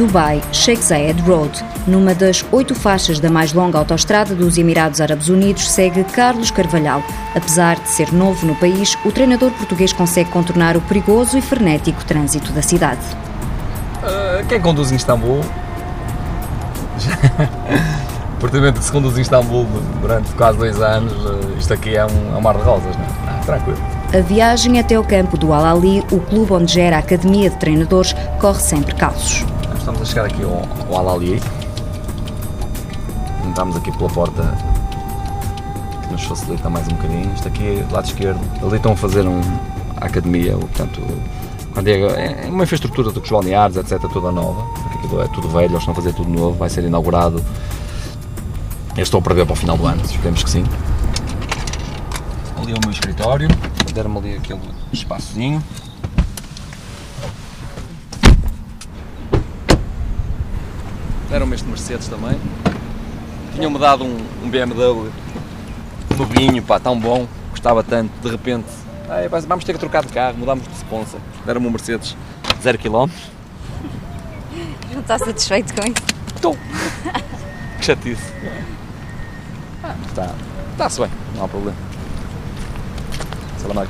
Dubai Sheikh Zayed Road. Numa das oito faixas da mais longa autoestrada dos Emirados Árabes Unidos, segue Carlos Carvalhal. Apesar de ser novo no país, o treinador português consegue contornar o perigoso e frenético trânsito da cidade. Uh, quem conduz em Istambul? Portanto, se conduz em Istambul durante quase dois anos, isto aqui é um, é um mar de rosas, não é? Ah, tranquilo. A viagem até o campo do Al-Ali, o clube onde gera a academia de treinadores, corre sem percalços. Estamos a chegar aqui ao, ao Al-Ali. Entramos aqui pela porta que nos facilita mais um bocadinho. Isto aqui, lado esquerdo. Ali estão a fazer um, a academia, portanto, é, é uma infraestrutura dos balneares, etc., toda nova. Aquilo é tudo velho, eles estão a fazer tudo novo. Vai ser inaugurado. Eu estou a prever para o final do ano, esperemos que sim. Ali é o meu escritório. Deram-me ali aquele espaçozinho. Deram-me este Mercedes também. Tinham-me dado um, um BMW novinho, pá, tão bom, gostava tanto, de repente, ah, vamos ter que trocar de carro, mudamos de sponsor. Deram-me um Mercedes 0 km. Não está satisfeito com isso? Estou. que chatice. Está, está-se bem, não há problema. Salam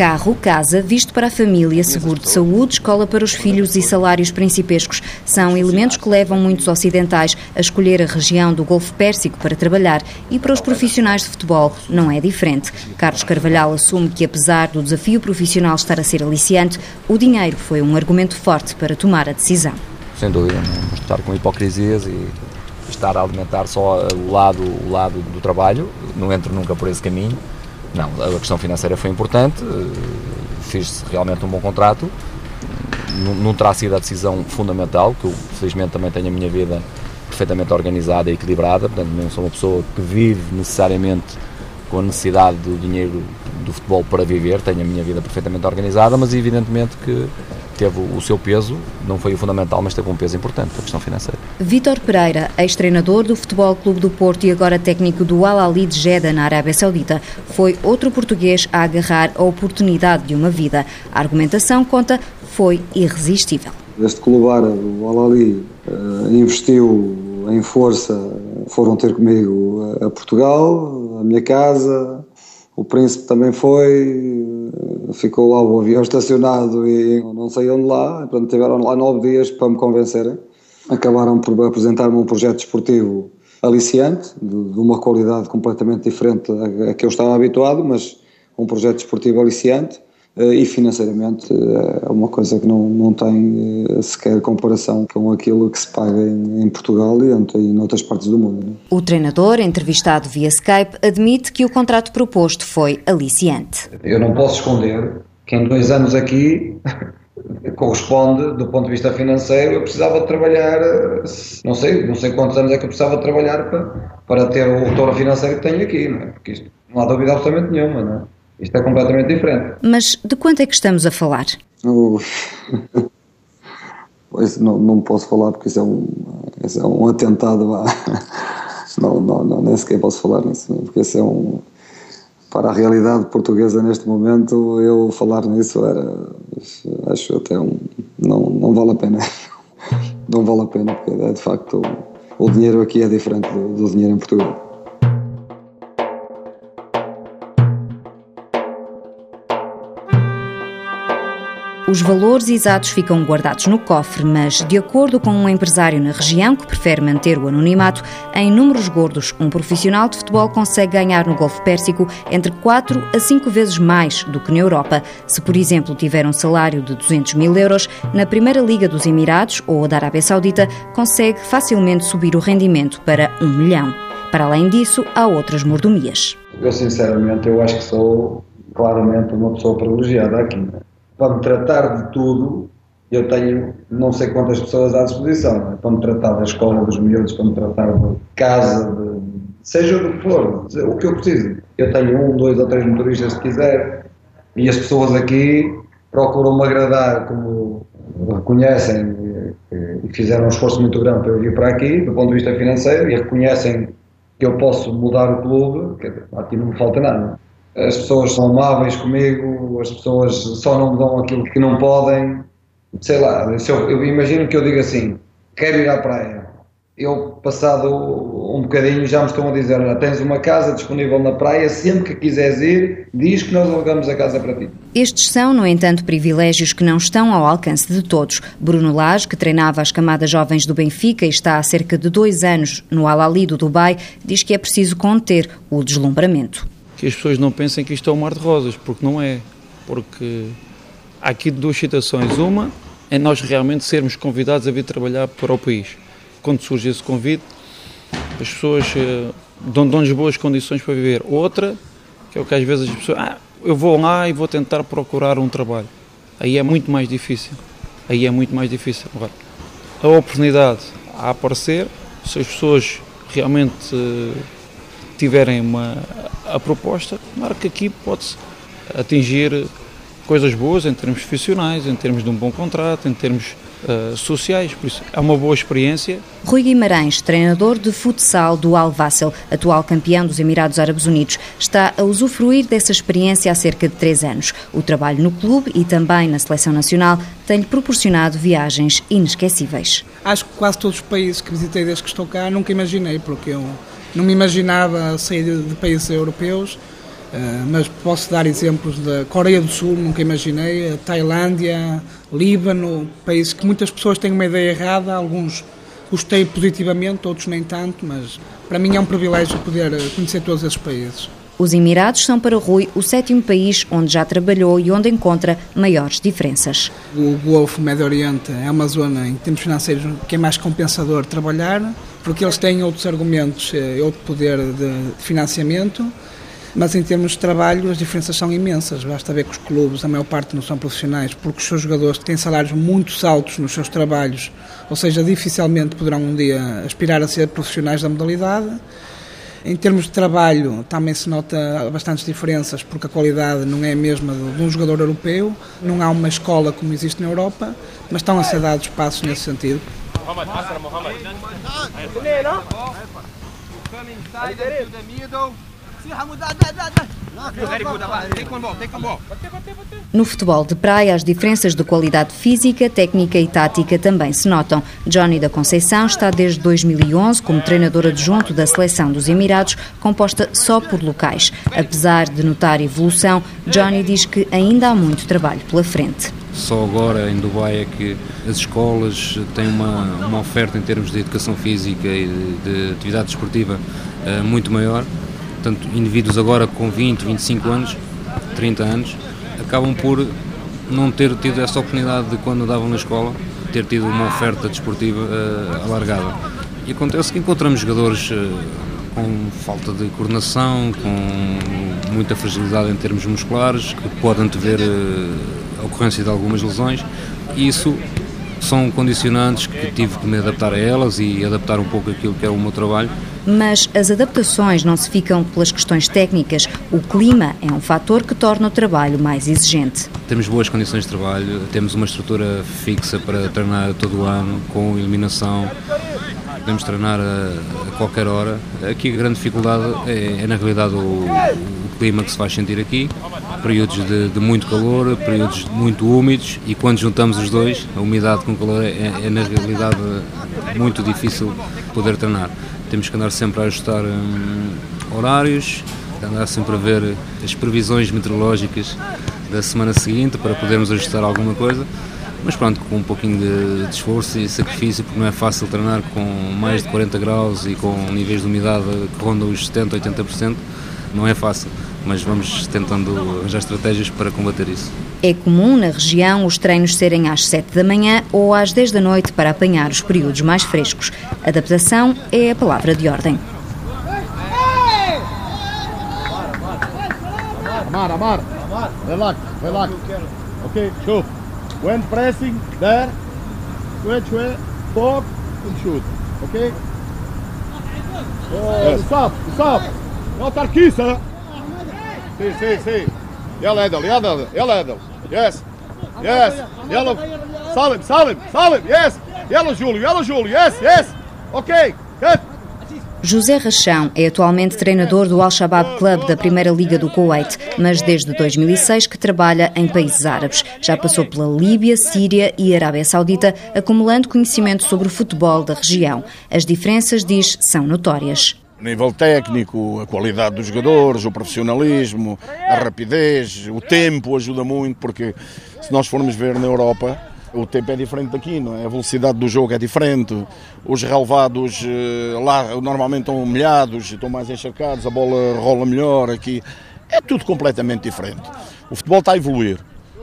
Carro, casa, visto para a família, seguro de saúde, escola para os filhos e salários principescos são elementos que levam muitos ocidentais a escolher a região do Golfo Pérsico para trabalhar e para os profissionais de futebol não é diferente. Carlos Carvalhal assume que, apesar do desafio profissional estar a ser aliciante, o dinheiro foi um argumento forte para tomar a decisão. Sem dúvida, não estar com hipocrisias e estar a alimentar só o lado, o lado do trabalho, não entro nunca por esse caminho não, a questão financeira foi importante, eh, fiz realmente um bom contrato, não terá sido a decisão fundamental, que eu felizmente também tenho a minha vida perfeitamente organizada e equilibrada, portanto não sou uma pessoa que vive necessariamente com a necessidade do dinheiro do futebol para viver, tenho a minha vida perfeitamente organizada, mas evidentemente que teve o seu peso, não foi o fundamental, mas teve um peso importante, a questão financeira. Vítor Pereira, ex-treinador do Futebol Clube do Porto e agora técnico do Al Ahly de Jeddah, na Arábia Saudita, foi outro português a agarrar a oportunidade de uma vida. A argumentação, conta, foi irresistível. Este clube árabe, o Al Ahly, eh, investiu em força, foram ter comigo a Portugal, a minha casa, o príncipe também foi, ficou o avião estacionado e não sei onde lá, portanto tiveram lá nove dias para me convencerem. Acabaram por apresentar-me um projeto esportivo aliciante, de, de, uma qualidade completamente diferente a, a que eu estava habituado, mas um projeto esportivo aliciante e financeiramente eh, é uma coisa que não, não tem eh, sequer comparação com aquilo que se paga em, em Portugal e em outras partes do mundo. Né? O treinador, entrevistado via Skype, admite que o contrato proposto foi aliciante. Eu não posso esconder que em dois anos aqui corresponde do ponto de vista financeiro eu precisava de trabalhar não sei, não sei quantos anos é que eu precisava de trabalhar para, para ter o retorno financeiro que tenho aqui, não é? porque isto não há dúvida absolutamente nenhuma, não é? Isto é completamente diferente. Mas de quanto é que estamos a falar? Uh, pois não, não posso falar porque isso é um, isso é um atentado. Não, não, não, nem sequer posso falar nisso, porque isso é um. Para a realidade portuguesa neste momento, eu falar nisso era. Acho até um. Não, não vale a pena. Não vale a pena, porque é de facto. O dinheiro aqui é diferente do, do dinheiro em Portugal. Os valores exatos ficam guardados no cofre, mas, de acordo com um empresário na região que prefere manter o anonimato, em números gordos, um profissional de futebol consegue ganhar no Golfo Pérsico entre 4 a 5 vezes mais do que na Europa. Se, por exemplo, tiver um salário de 200 mil euros, na Primeira Liga dos Emirados ou da Arábia Saudita, consegue facilmente subir o rendimento para 1 milhão. Para além disso, há outras mordomias. Eu, sinceramente, eu acho que sou claramente uma pessoa privilegiada aqui. Né? Para me tratar de tudo, eu tenho não sei quantas pessoas à disposição, né? para me tratar da escola dos miúdos, para me tratar de casa, de, seja o que for, o que eu preciso. Eu tenho um, dois ou três motoristas se quiser, e as pessoas aqui procuram me agradar como reconhecem e fizeram um esforço muito grande para eu vir para aqui, do ponto de vista financeiro, e reconhecem que eu posso mudar o clube, que aqui não me falta nada as pessoas são amáveis comigo, as pessoas só não me dão aquilo que não podem sei lá, eu, eu imagino que eu diga assim, quero ir à praia. Eu, passado um bocadinho, já me estão a dizer: tens uma casa disponível na praia, sempre que quiseres ir, diz que nós alugamos a casa para ti. Estes são, no entanto, privilégios que não estão ao alcance de todos. Bruno Lage, que treinava as camadas jovens do Benfica e está há cerca de dois anos no Al-Ali do Dubai, diz que é preciso conter o deslumbramento. Que as pessoas não pensem que isto é um mar de rosas, porque não é. Porque há aqui duas situações. Uma é nós realmente sermos convidados a vir trabalhar para o país. Quando surge esse convite, as pessoas uh, dão-nos boas condições para viver. Outra, que é o que às vezes as pessoas, ah, eu vou lá e vou tentar procurar um trabalho. Aí é muito mais difícil. Aí é muito mais difícil. Agora, a oportunidade a aparecer, se as pessoas realmente uh, tiverem uma a proposta, claro que aqui pode-se atingir coisas boas em termos profissionais, em termos de um bom contrato, em termos uh, sociais, por isso é uma boa experiência. Rui Guimarães, treinador de futsal do Al Vassel, atual campeão dos Emirados Árabes Unidos, está a usufruir dessa experiência há cerca de três anos. O trabalho no clube e também na seleção nacional tem-lhe proporcionado viagens inesquecíveis. Acho que quase todos os países que visitei desde que estou cá nunca imaginei, porque eu não me imaginava sair de países europeus Uh, mas posso dar exemplos da Coreia do Sul, nunca imaginei, Tailândia, Líbano, países que muitas pessoas têm uma ideia errada, alguns gostei positivamente, outros nem tanto, mas para mim é um privilégio poder conhecer todos esses países. Os Emirados são para Rui o sétimo país onde já trabalhou e onde encontra maiores diferenças. O Golfo Médio Oriente é uma zona, em termos financeiros, que é mais compensador trabalhar, porque eles têm outros argumentos, eh, outro poder de financiamento mas em termos de trabalho as diferenças são imensas. Basta ver que os clubes, a maior parte não são profissionais, porque os seus jogadores têm salários muito altos nos seus trabalhos, ou seja, dificilmente poderão um dia aspirar a ser profissionais da modalidade. Em termos de trabalho, também se nota bastantes diferenças, porque a qualidade não é a mesma de um jogador europeu, não há uma escola como existe na Europa, mas estão a ser dados passos nesse sentido. No futebol de praia, as diferenças de qualidade física, técnica e tática também se notam. Johnny da Conceição está desde 2011 como treinador adjunto da seleção dos Emirados, composta só por locais. Apesar de notar evolução, Johnny diz que ainda há muito trabalho pela frente. Só agora em Dubai é que as escolas têm uma, uma oferta em termos de educação física e de, de atividade desportiva uh, muito maior Portanto, indivíduos agora com 20, 25 anos, 30 anos, acabam por não ter tido essa oportunidade de quando andavam na escola, ter tido uma oferta desportiva uh, alargada. E acontece que encontramos jogadores uh, com falta de coordenação, com muita fragilidade em termos musculares, que podem ter uh, a ocorrência de algumas lesões, e isso são condicionantes que tive que me adaptar a elas e adaptar um pouco aquilo que é o meu trabalho mas as adaptações não se ficam pelas questões técnicas. O clima é um fator que torna o trabalho mais exigente. Temos boas condições de trabalho, temos uma estrutura fixa para treinar todo o ano, com iluminação, podemos treinar a, qualquer hora. Aqui a grande dificuldade é, é na realidade o, clima que se faz sentir aqui, períodos de, de, muito calor, períodos muito úmidos e quando juntamos os dois, a umidade com o calor é, é na realidade muito difícil poder treinar. Temos que andar sempre a ajustar hum, horários, andar sempre a ver as previsões meteorológicas da semana seguinte para podermos ajustar alguma coisa. Mas pronto, com um pouquinho de, de esforço e sacrifício, porque não é fácil treinar com mais de 40 graus e com níveis de umidade que rondam os 70, 80%, não é fácil mas vamos tentando arranjar estratégias para combater isso. É comum na região os treinos serem às 7 da manhã ou às 10 da noite para apanhar os períodos mais frescos. Adaptação é a palavra de ordem. Amar, Amar, relax, relax. Ok, show. When pressing, there, switch, stop and shoot. Ok? Oh, yes. Stop, stop. Not Tarkisa. Sim, sim, sim. Yell Edel, yell Edel, yell Edel. Yes. Yes. Yellow. Salim, Salim, Salim. Yes. Yellow Júlio, yellow Júlio. Yes, yes. Ok. Cut. José Rachão é atualmente treinador do Al-Shabaab Club da Primeira Liga do Kuwait, mas desde 2006 que trabalha em países árabes. Já passou pela Líbia, Síria e Arábia Saudita, acumulando conhecimento sobre o futebol da região. As diferenças, diz, são notórias. Nível técnico, a qualidade dos jogadores, o profissionalismo, a rapidez, o tempo ajuda muito, porque se nós formos ver na Europa, o tempo é diferente daqui, não é? A velocidade do jogo é diferente, os relevados eh, lá normalmente estão molhados, estão mais encharcados, a bola rola melhor aqui. É tudo completamente diferente. O futebol está a evoluir,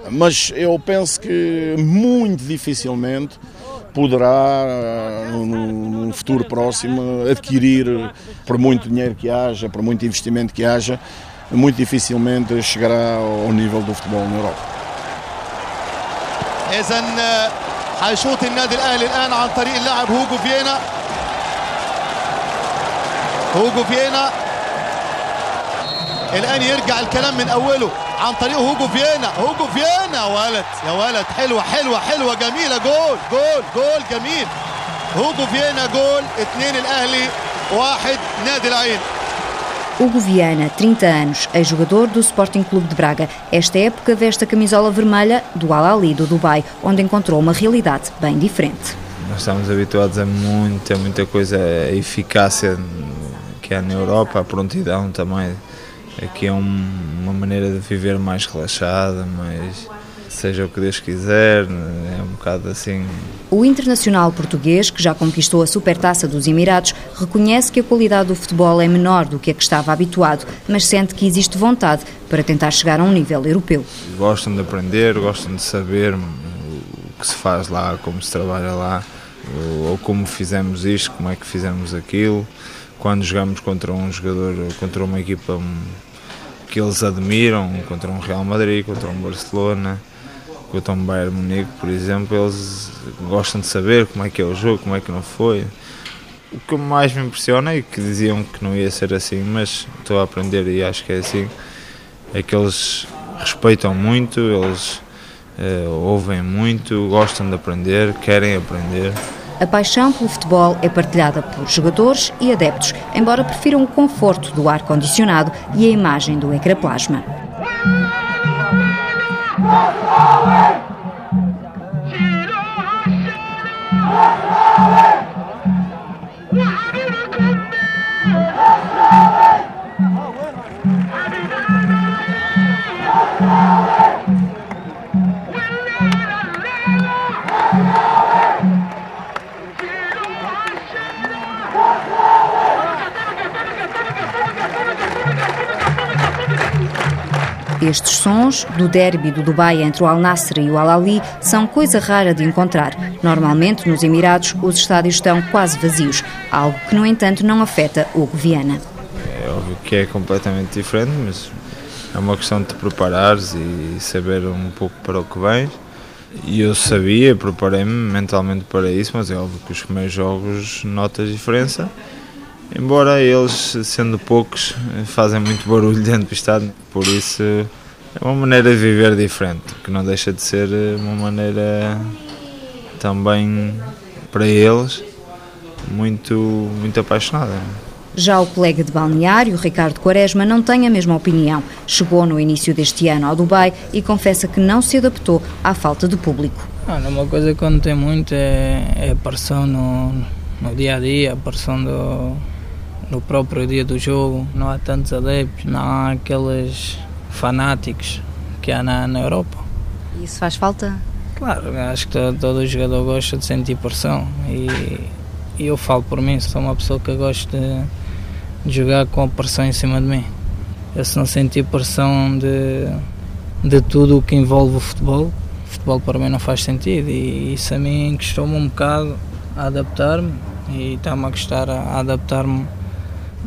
mas eu penso que muito dificilmente poderá, eh, no futuro próximo, adquirir, por muito dinheiro que haja, por muito investimento que haja, muito dificilmente chegará ao nível do futebol na Europa. اذا حيشوط النادي الاهلي الان عن طريق اللاعب هوجو فيينا هوجو فيينا الان يرجع الكلام من اوله عن طريق هوجو فيينا هوجو فيينا ولد يا ولد حلوه حلوه حلوه جميله جول جول جول جميل هوجو فيينا جول اثنين الاهلي واحد نادي العين Hugo Viana, 30 anos, ex-jogador do Sporting Clube de Braga. Esta época veste a camisola vermelha do Al-Ali do Dubai, onde encontrou uma realidade bem diferente. Nós estamos habituados a muita, muita coisa, a eficácia que há na Europa, a prontidão também. Aqui é um, uma maneira de viver mais relaxada, mais seja o que Deus quiser, é um bocado assim. O internacional português, que já conquistou a Supertaça dos Emirados, reconhece que a qualidade do futebol é menor do que a que estava habituado, mas sente que existe vontade para tentar chegar a um nível europeu. Gostam de aprender, gostam de saber o que se faz lá, como se trabalha lá, ou como fizemos isto, como é que fizemos aquilo. Quando jogamos contra um jogador, contra uma equipa que eles admiram, contra um Real Madrid, contra um Barcelona, o Tom Bayern Munique, por exemplo, eles gostam de saber como é que é o jogo, como é que não foi. O que mais me impressiona é que diziam que não ia ser assim, mas estou a aprender e acho que é assim, é que eles respeitam muito, eles uh, ouvem muito, gostam de aprender, querem aprender. A paixão pelo futebol é partilhada por jogadores e adeptos, embora prefiram o conforto do ar-condicionado e a imagem do ecrã plasma. Estes sons, do derby do Dubai entre o Al Nasser e o Al Ali, são coisa rara de encontrar. Normalmente, nos Emirados, os estádios estão quase vazios, algo que, no entanto, não afeta o Viana. É óbvio que é completamente diferente, mas é uma questão de te preparares e saber um pouco para o que vens. E eu sabia, preparei-me mentalmente para isso, mas é óbvio que os primeiros jogos notas diferença. Embora eles, sendo poucos, fazem muito barulho dentro do estádio, por isso é uma maneira de viver diferente, que não deixa de ser uma maneira também para eles muito, muito apaixonada. Já o colega de balneário, Ricardo Quaresma, não tem a mesma opinião. Chegou no início deste ano ao Dubai e confessa que não se adaptou à falta de público. Olha, uma coisa que eu notei muito é, é a pressão no, no dia a dia, a pressão do, no próprio dia do jogo. Não há tantos adeptos, não há aqueles fanáticos que há na, na Europa. E isso faz falta? Claro, acho que todo, todo jogador gosta de sentir pressão e, e eu falo por mim, sou uma pessoa que gosta de de jogar com a pressão em cima de mim. Eu se não sentir pressão de, de tudo o que envolve o futebol, o futebol para mim não faz sentido e isso a mim custou-me um bocado a adaptar-me e está-me a custar a adaptar-me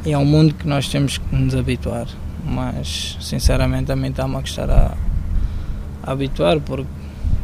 e é um mundo que nós temos que nos habituar, mas sinceramente a mim está-me a custar a, a habituar porque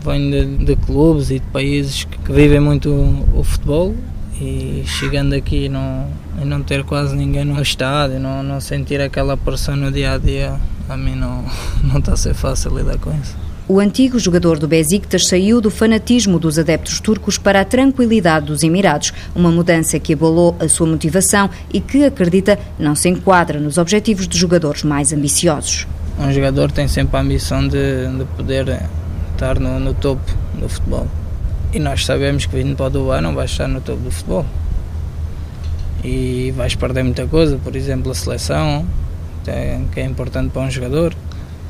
venho de, de, clubes e de países que, vivem muito o, o futebol e chegando aqui não, e não ter quase ninguém no estádio, não, não sentir aquela pressão no dia a dia, a mim não, não está a ser fácil lidar com isso. O antigo jogador do Besiktas saiu do fanatismo dos adeptos turcos para a tranquilidade dos Emirados, uma mudança que abalou a sua motivação e que, acredita, não se enquadra nos objetivos de jogadores mais ambiciosos. Um jogador tem sempre a ambição de, de poder estar no, no, topo do futebol. E nós sabemos que vindo para o Dubai não vais estar no topo do futebol. E vais perder muita coisa, por exemplo, a seleção, que é importante para um jogador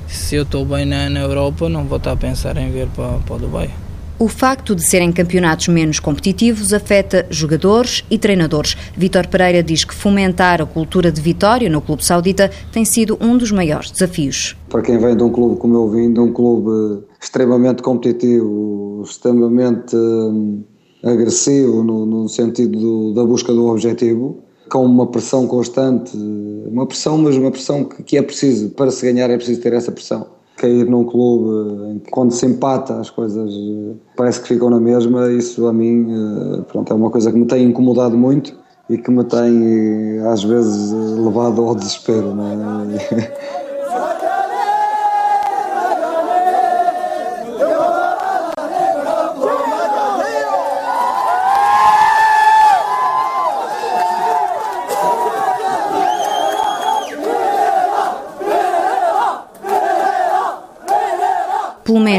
se eu estou bem na, na Europa, não vou estar a pensar em vir para, para o Dubai. O facto de serem campeonatos menos competitivos afeta jogadores e treinadores. Vítor Pereira diz que fomentar a cultura de vitória no clube saudita tem sido um dos maiores desafios. Para quem vem de um clube como eu vim, de um clube extremamente competitivo, extremamente hum, agressivo no, no sentido do, da busca do objetivo, com uma pressão constante, uma pressão, mas uma pressão que, que é preciso, para se ganhar é preciso ter essa pressão. Cair num clube em que quando se empata as coisas eh, parece que ficam na mesma, isso a mim eh, pronto, é uma coisa que me tem incomodado muito e que me tem às vezes levado ao desespero. Não é?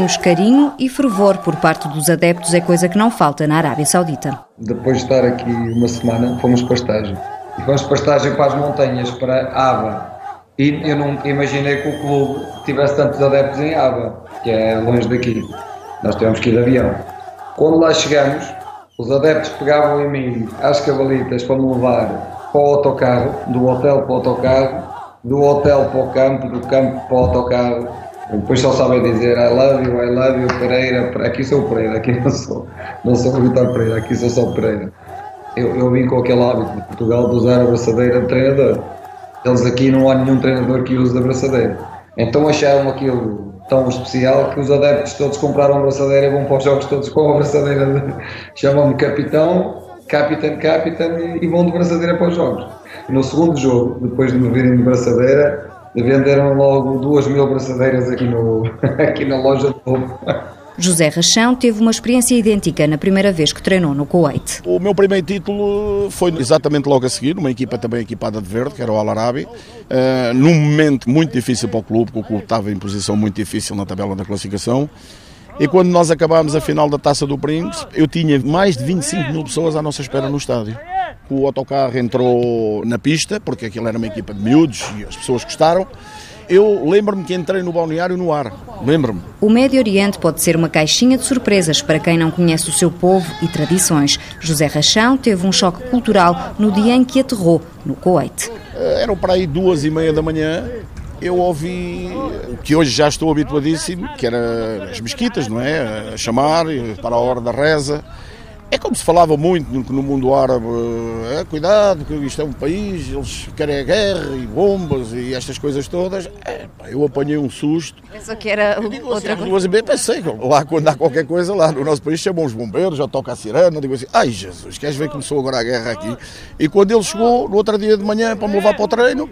Pelo menos carinho e fervor por parte dos adeptos é coisa que não falta na Arábia Saudita. Depois de estar aqui uma semana, fomos para estágio. E fomos para estágio para as montanhas, para Aba. E eu não imaginei que o clube tivesse tantos adeptos em Aba, que é longe daqui. Nós tivemos que ir de avião. Quando lá chegamos, os adeptos pegavam em mim às cavalitas para me levar para o autocarro, do hotel para o autocarro, do hotel para o campo, do campo para o autocarro depois só sabem dizer I love you, I love you, Pereira. Aqui sou o Pereira, aqui não sou, não sou o Vitor Pereira, aqui sou só o Pereira. Eu, eu vim com aquele hábito de Portugal de usar a braçadeira de treinador. Eles aqui não há nenhum treinador que use a braçadeira. Então acharam aquilo tão especial que os adeptos todos compraram a braçadeira e vão para os jogos todos com a braçadeira. Chamam-me capitão, capitão, capitão e vão de braçadeira para os jogos. No segundo jogo, depois de me virem de braçadeira, venderam logo duas mil braçadeiras aqui, no, aqui na loja do povo. José Rachão teve uma experiência idêntica na primeira vez que treinou no Kuwait. O meu primeiro título foi exatamente logo a seguir, numa equipa também equipada de verde, que era o Al Arabi, uh, num momento muito difícil para o clube, porque o clube estava em posição muito difícil na tabela da classificação. E quando nós acabámos a final da Taça do Príncipe, eu tinha mais de 25 mil pessoas à nossa espera no estádio. O autocarro entrou na pista, porque aquilo era uma equipa de miúdos e as pessoas gostaram. Eu lembro-me que entrei no balneário no ar. Lembro-me. O Médio Oriente pode ser uma caixinha de surpresas para quem não conhece o seu povo e tradições. José Rachão teve um choque cultural no dia em que aterrou no Kuwait. Eh, eram para aí duas e meia da manhã. Eu ouvi o que hoje já estou habituadíssimo, que era as mesquitas, não é? A chamar para a hora da reza. É como se falava muito no mundo árabe, é, cuidado, que isto é um país, eles querem a guerra e bombas e estas coisas todas. É, pá, eu apanhei um susto. Pensou que era digo outra assim, coisa? Bem, pensei, lá quando há qualquer coisa, lá no nosso país chamam os bombeiros, já toca a sirena, digo assim, ai Jesus, queres ver que começou agora a guerra aqui? E quando ele chegou, no outro dia de manhã, para me levar para o treino,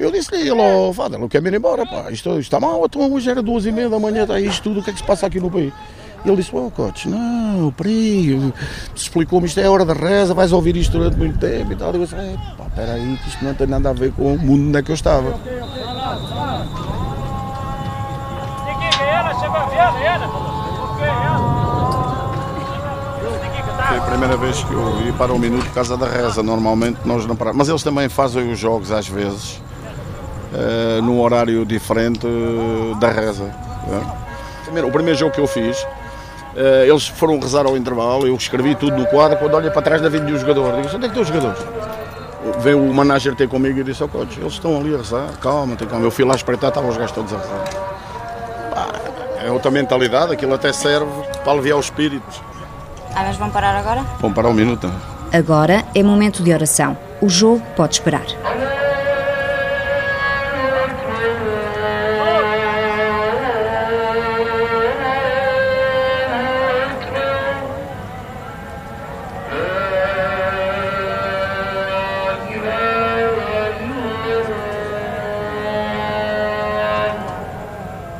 eu disse-lhe, ele, oh, Fada, eu quero ir embora, pá, isto, isto está mal, então hoje era duas e meia da manhã, está isto tudo, o que é que se passa aqui no país? Ele disse, oh coach, não, peraí, explicou-me isto é hora da reza, vais ouvir isto durante muito tempo e tal. Eu disse, é, pá, peraí, que isto não tem nada a ver com o mundo onde é que eu estava. Foi a primeira vez que eu ia para um minuto por causa da reza. Normalmente nós não paramos. Mas eles também fazem os jogos às vezes uh, num horário diferente uh, da reza. Uh. O primeiro jogo que eu fiz, eles foram rezar ao intervalo, eu escrevi tudo no quadro, quando olhei para trás da vida de um jogador, digo, onde é que estão os jogadores? Veio o manager ter comigo e disse ao oh, coach, eles estão ali a rezar, calma, tem calma. Eu fui lá espreitar, estavam os gajos todos a rezar. É outra mentalidade, aquilo até serve para aliviar os espíritos. Ah, mas vão parar agora? Vão parar um minuto. Agora é momento de oração. O jogo pode esperar.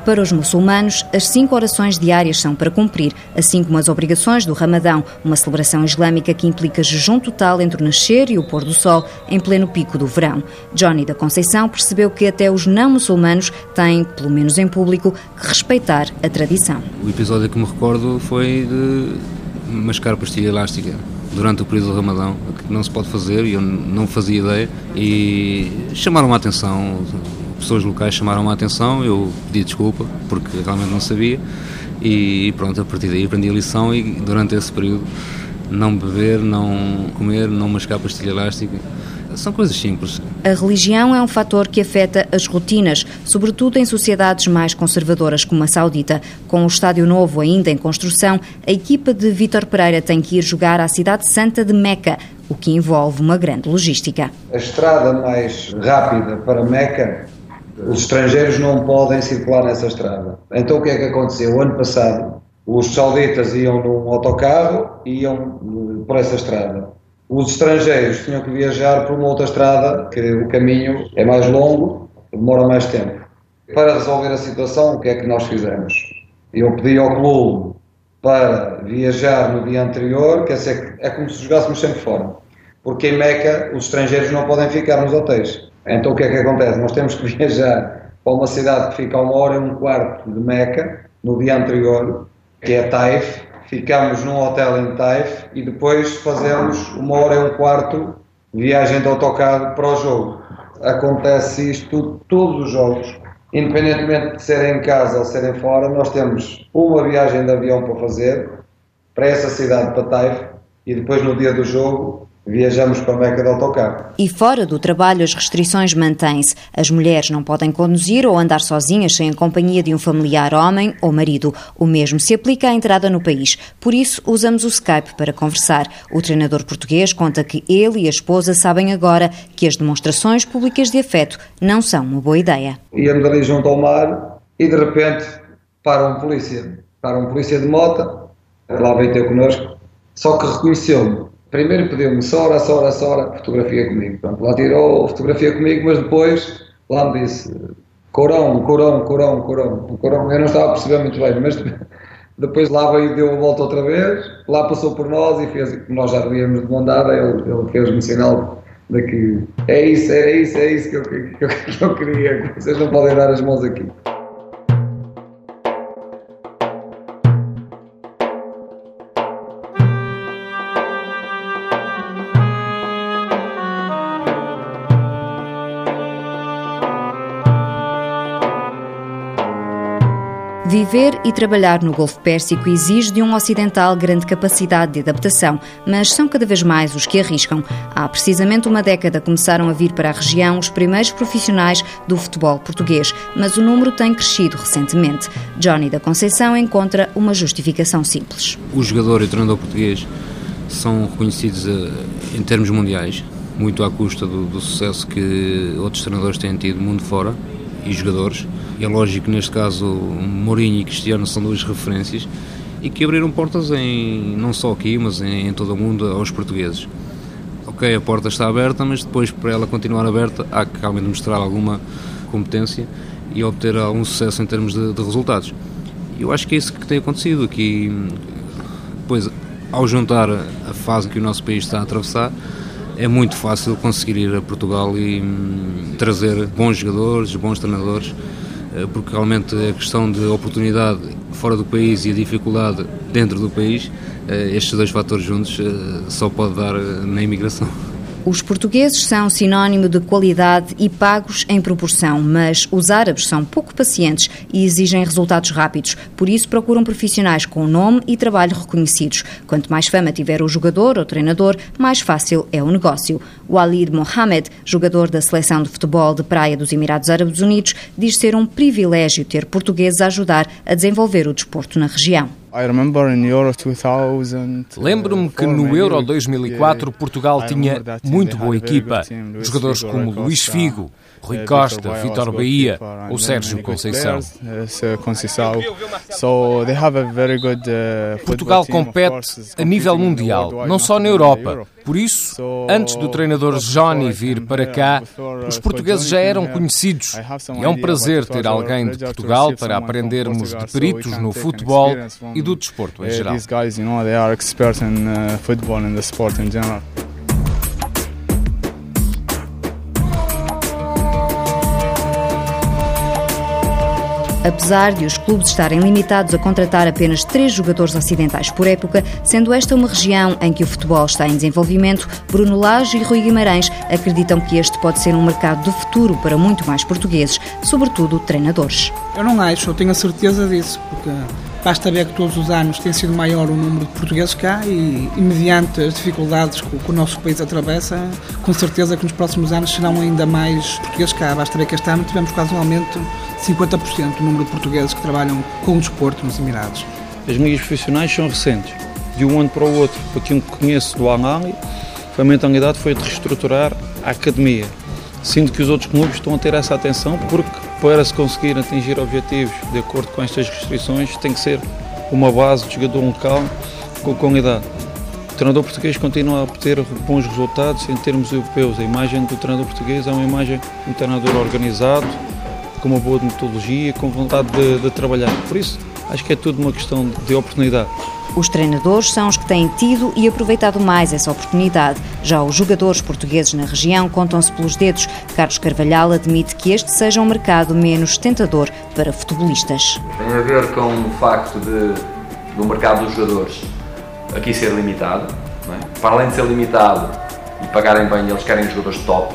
Para os muçulmanos, as cinco orações diárias são para cumprir, assim como as obrigações do Ramadão, uma celebração islâmica que implica jejum total entre o nascer e o pôr do sol, em pleno pico do verão. Johnny da Conceição percebeu que até os não muçulmanos têm, pelo menos em público, que respeitar a tradição. O episódio que me recordo foi de mascar pastilha elástica durante o período do Ramadão, que não se pode fazer e eu não fazia ideia, e chamaram a atenção, pessoas locais chamaram a atenção, eu pedi desculpa porque realmente não sabia, e pronto, a partir daí aprendi a lição e durante esse período não beber, não comer, não mascar pastilha elástica. São coisas simples. A religião é um fator que afeta as rotinas, sobretudo em sociedades mais conservadoras como a saudita. Com o estádio novo ainda em construção, a equipa de Vítor Pereira tem que ir jogar à cidade santa de Meca, o que envolve uma grande logística. A estrada mais rápida para Meca, os estrangeiros não podem circular nessa estrada. Então o que é que aconteceu? O ano passado, os sauditas iam num autocarro e iam por essa estrada os estrangeiros tinham que viajar por uma outra estrada, que o caminho é mais longo, demora mais tempo. Para resolver a situação, o que é que nós fizemos? Eu pedi ao clube para viajar no dia anterior, quer dizer, é como se jogássemos sempre fora. Porque em Meca os estrangeiros não podem ficar nos hotéis. Então o que é que acontece? Nós temos que viajar para uma cidade que fica a uma hora e um quarto de Meca, no dia anterior, que é Taif, ficamos num hotel em Taif e depois fazemos uma hora e um quarto viagem de autocarro para o jogo. Acontece isto todos os jogos, independentemente de serem em casa ou serem fora, nós temos uma viagem de avião para fazer para essa cidade, para Taif, e depois no dia do jogo viajamos para a Meca de autocarro. E fora do trabalho, as restrições mantêm-se. As mulheres não podem conduzir ou andar sozinhas sem a companhia de um familiar homem ou marido. O mesmo se aplica à entrada no país. Por isso, usamos o Skype para conversar. O treinador português conta que ele e a esposa sabem agora que as demonstrações públicas de afeto não são uma boa ideia. Íamos ali junto ao mar e de repente para um polícia. Para um polícia de moto, lá veio ter connosco, só que reconheceu-me primeiro pediu-me Sora, Sora, Sora, fotografia comigo. Pronto, lá tirou fotografia comigo, mas depois lá me disse Corão, Corão, Corão, Corão, Corão. Eu não estava a perceber muito bem, mas depois lá veio deu a volta outra vez, lá passou por nós e fez, nós já víamos de dada, ele, ele fez-me sinal de que é isso, era isso, é isso que eu, que eu, que eu queria, vocês não podem dar as mãos aqui. Viver e trabalhar no Golfo Pérsico exige de um ocidental grande capacidade de adaptação, mas são cada vez mais os que arriscam. Há precisamente uma década começaram a vir para a região os primeiros profissionais do futebol português, mas o número tem crescido recentemente. Johnny da Conceição encontra uma justificação simples. O jogador e o treinador português são reconhecidos eh, em termos mundiais, muito à custa do, do sucesso que outros treinadores têm tido mundo fora e jogadores. É lógico que neste caso Mourinho e Cristiano são duas referências e que abriram portas em não só aqui, mas em, em todo o mundo aos portugueses. Ok, a porta está aberta, mas depois para ela continuar aberta há que realmente mostrar alguma competência e obter algum sucesso em termos de, de resultados. Eu acho que é isso que tem acontecido aqui. Pois, ao juntar a fase que o nosso país está a atravessar, é muito fácil conseguir ir a Portugal e hum, trazer bons jogadores, bons treinadores, porque realmente a questão de oportunidade fora do país e a dificuldade dentro do país, eh, estes dois fatores juntos eh, só pode dar na imigração. Os portugueses são sinónimo de qualidade e pagos em proporção, mas os árabes são pouco pacientes e exigem resultados rápidos. Por isso, procuram profissionais com nome e trabalho reconhecidos. Quanto mais fama tiver o jogador ou treinador, mais fácil é o negócio. Walid Mohamed, jogador da seleção de futebol de praia dos Emirados Árabes Unidos, diz ser um privilégio ter portugueses a ajudar a desenvolver o desporto na região. Lembro-me que no Euro 2004 Portugal tinha muito boa equipa. Jogadores como Luís Figo, Rui Costa, Vitor Bahia ou Sérgio Conceição. Portugal compete a nível mundial, não só na Europa. Por isso, antes do treinador Johnny vir para cá, os portugueses já eram conhecidos. E é um prazer ter alguém de Portugal para aprendermos de peritos no futebol e do desporto em geral. Apesar de os clubes estarem limitados a contratar apenas três jogadores ocidentais por época, sendo esta uma região em que o futebol está em desenvolvimento, Bruno Lage e Rui Guimarães acreditam que este pode ser um mercado do futuro para muito mais portugueses, sobretudo treinadores. Eu não acho, eu tenho a certeza disso, porque Basta ver que todos os anos tem sido maior o número de portugueses cá e, e mediante as dificuldades que, que, o nosso país atravessa, com certeza que nos próximos anos serão ainda mais portugueses cá. Basta ver que este ano tivemos quase um aumento de 50% do número de portugueses que trabalham com o desporto nos Emirados. As minhas profissionais são recentes, de um ano para o outro. Para quem conhece do Al-Ali, a mentalidade foi de reestruturar a academia. Sinto que os outros clubes estão a ter essa atenção porque para se conseguir atingir objetivos de acordo com estas restrições tem que ser uma base de jogador local com qualidade. O treinador português continua a obter bons resultados em termos europeus. A imagem do treinador português é uma imagem de um treinador organizado, com uma boa metodologia, com vontade de, de trabalhar. Por isso, acho que é tudo uma questão de oportunidade. Os treinadores são os que têm tido e aproveitado mais essa oportunidade. Já os jogadores portugueses na região contam-se pelos dedos. Carlos Carvalhal admite que este seja um mercado menos tentador para futebolistas. Tem a ver com o facto de, do mercado dos jogadores aqui ser limitado. É? Para além de ser limitado e pagarem bem, eles querem jogadores top,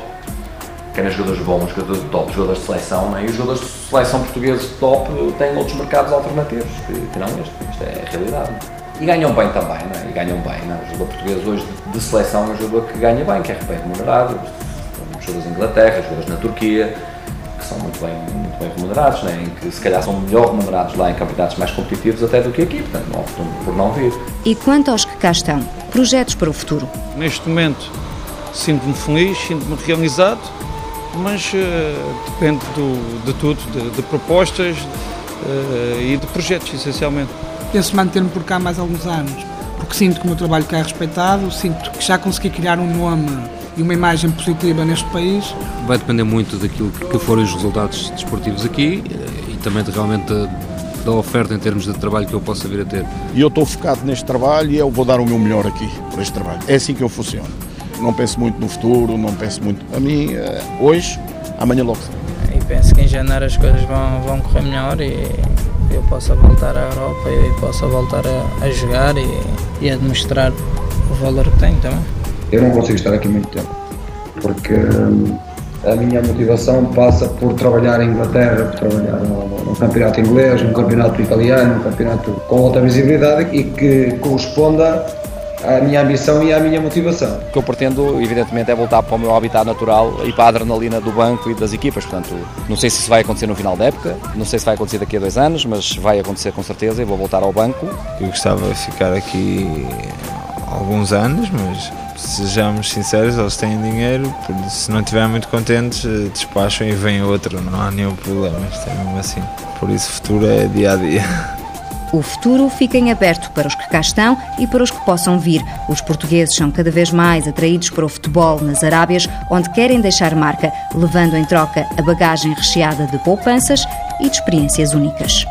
querem jogadores bons, jogadores de top, jogadores de seleção, é? e os jogadores de seleção portugueses de top têm outros mercados alternativos, que, não este. Isto é a realidade. E ganham bem também, não é? E ganham bem, não é? O jogador português hoje de seleção é um jogador que ganha bem, que é bem remunerado. Jogadores da Inglaterra, jogadores na Turquia, que são muito bem, muito bem remunerados, né? em que se calhar são melhor remunerados lá em campeonatos mais competitivos até do que aqui, portanto não optam por não vir. E quanto aos que cá estão, projetos para o futuro? Neste momento sinto-me feliz, sinto-me realizado, mas uh, depende do, de tudo, de, de propostas uh, e de projetos essencialmente penso manter-me por cá mais alguns anos, porque sinto que o meu trabalho cá é respeitado, sinto que já consegui criar um nome e uma imagem positiva neste país. Vai depender muito daquilo que forem os resultados desportivos aqui eh, e também de, realmente da oferta em termos de trabalho que eu possa vir a ter. E eu estou focado neste trabalho e eu vou dar o meu melhor aqui por este trabalho. É assim que eu funciono. Não penso muito no futuro, não penso muito a mim, eh, hoje, amanhã logo. E penso que em janeiro as coisas vão, vão correr melhor e eu possa voltar à Europa e possa voltar a, a jogar e, e a demonstrar o valor que tenho também. Eu não consigo estar aqui muito tempo, porque hum, a minha motivação passa por trabalhar em Inglaterra, por trabalhar no campeonato inglês, no campeonato italiano, no campeonato com alta visibilidade e que corresponda à minha ambição e à minha motivação. O que eu pretendo, evidentemente, é voltar para o meu habitat natural e para a adrenalina do banco e das equipas. Portanto, não sei se isso vai acontecer no final da época, não sei se vai acontecer daqui a dois anos, mas vai acontecer com certeza e vou voltar ao banco. Eu gostava de ficar aqui alguns anos, mas sejamos sinceros, eles têm dinheiro, se não estiverem muito contentes, despacham e vem outro, não há nenhum problema, isto é mesmo assim. Por isso, o futuro é dia a dia. O futuro fica em aberto para os que cá estão e para os que possam vir. Os portugueses são cada vez mais atraídos para o futebol nas Arábias, onde querem deixar marca, levando em troca a bagagem recheada de poupanças e de experiências únicas.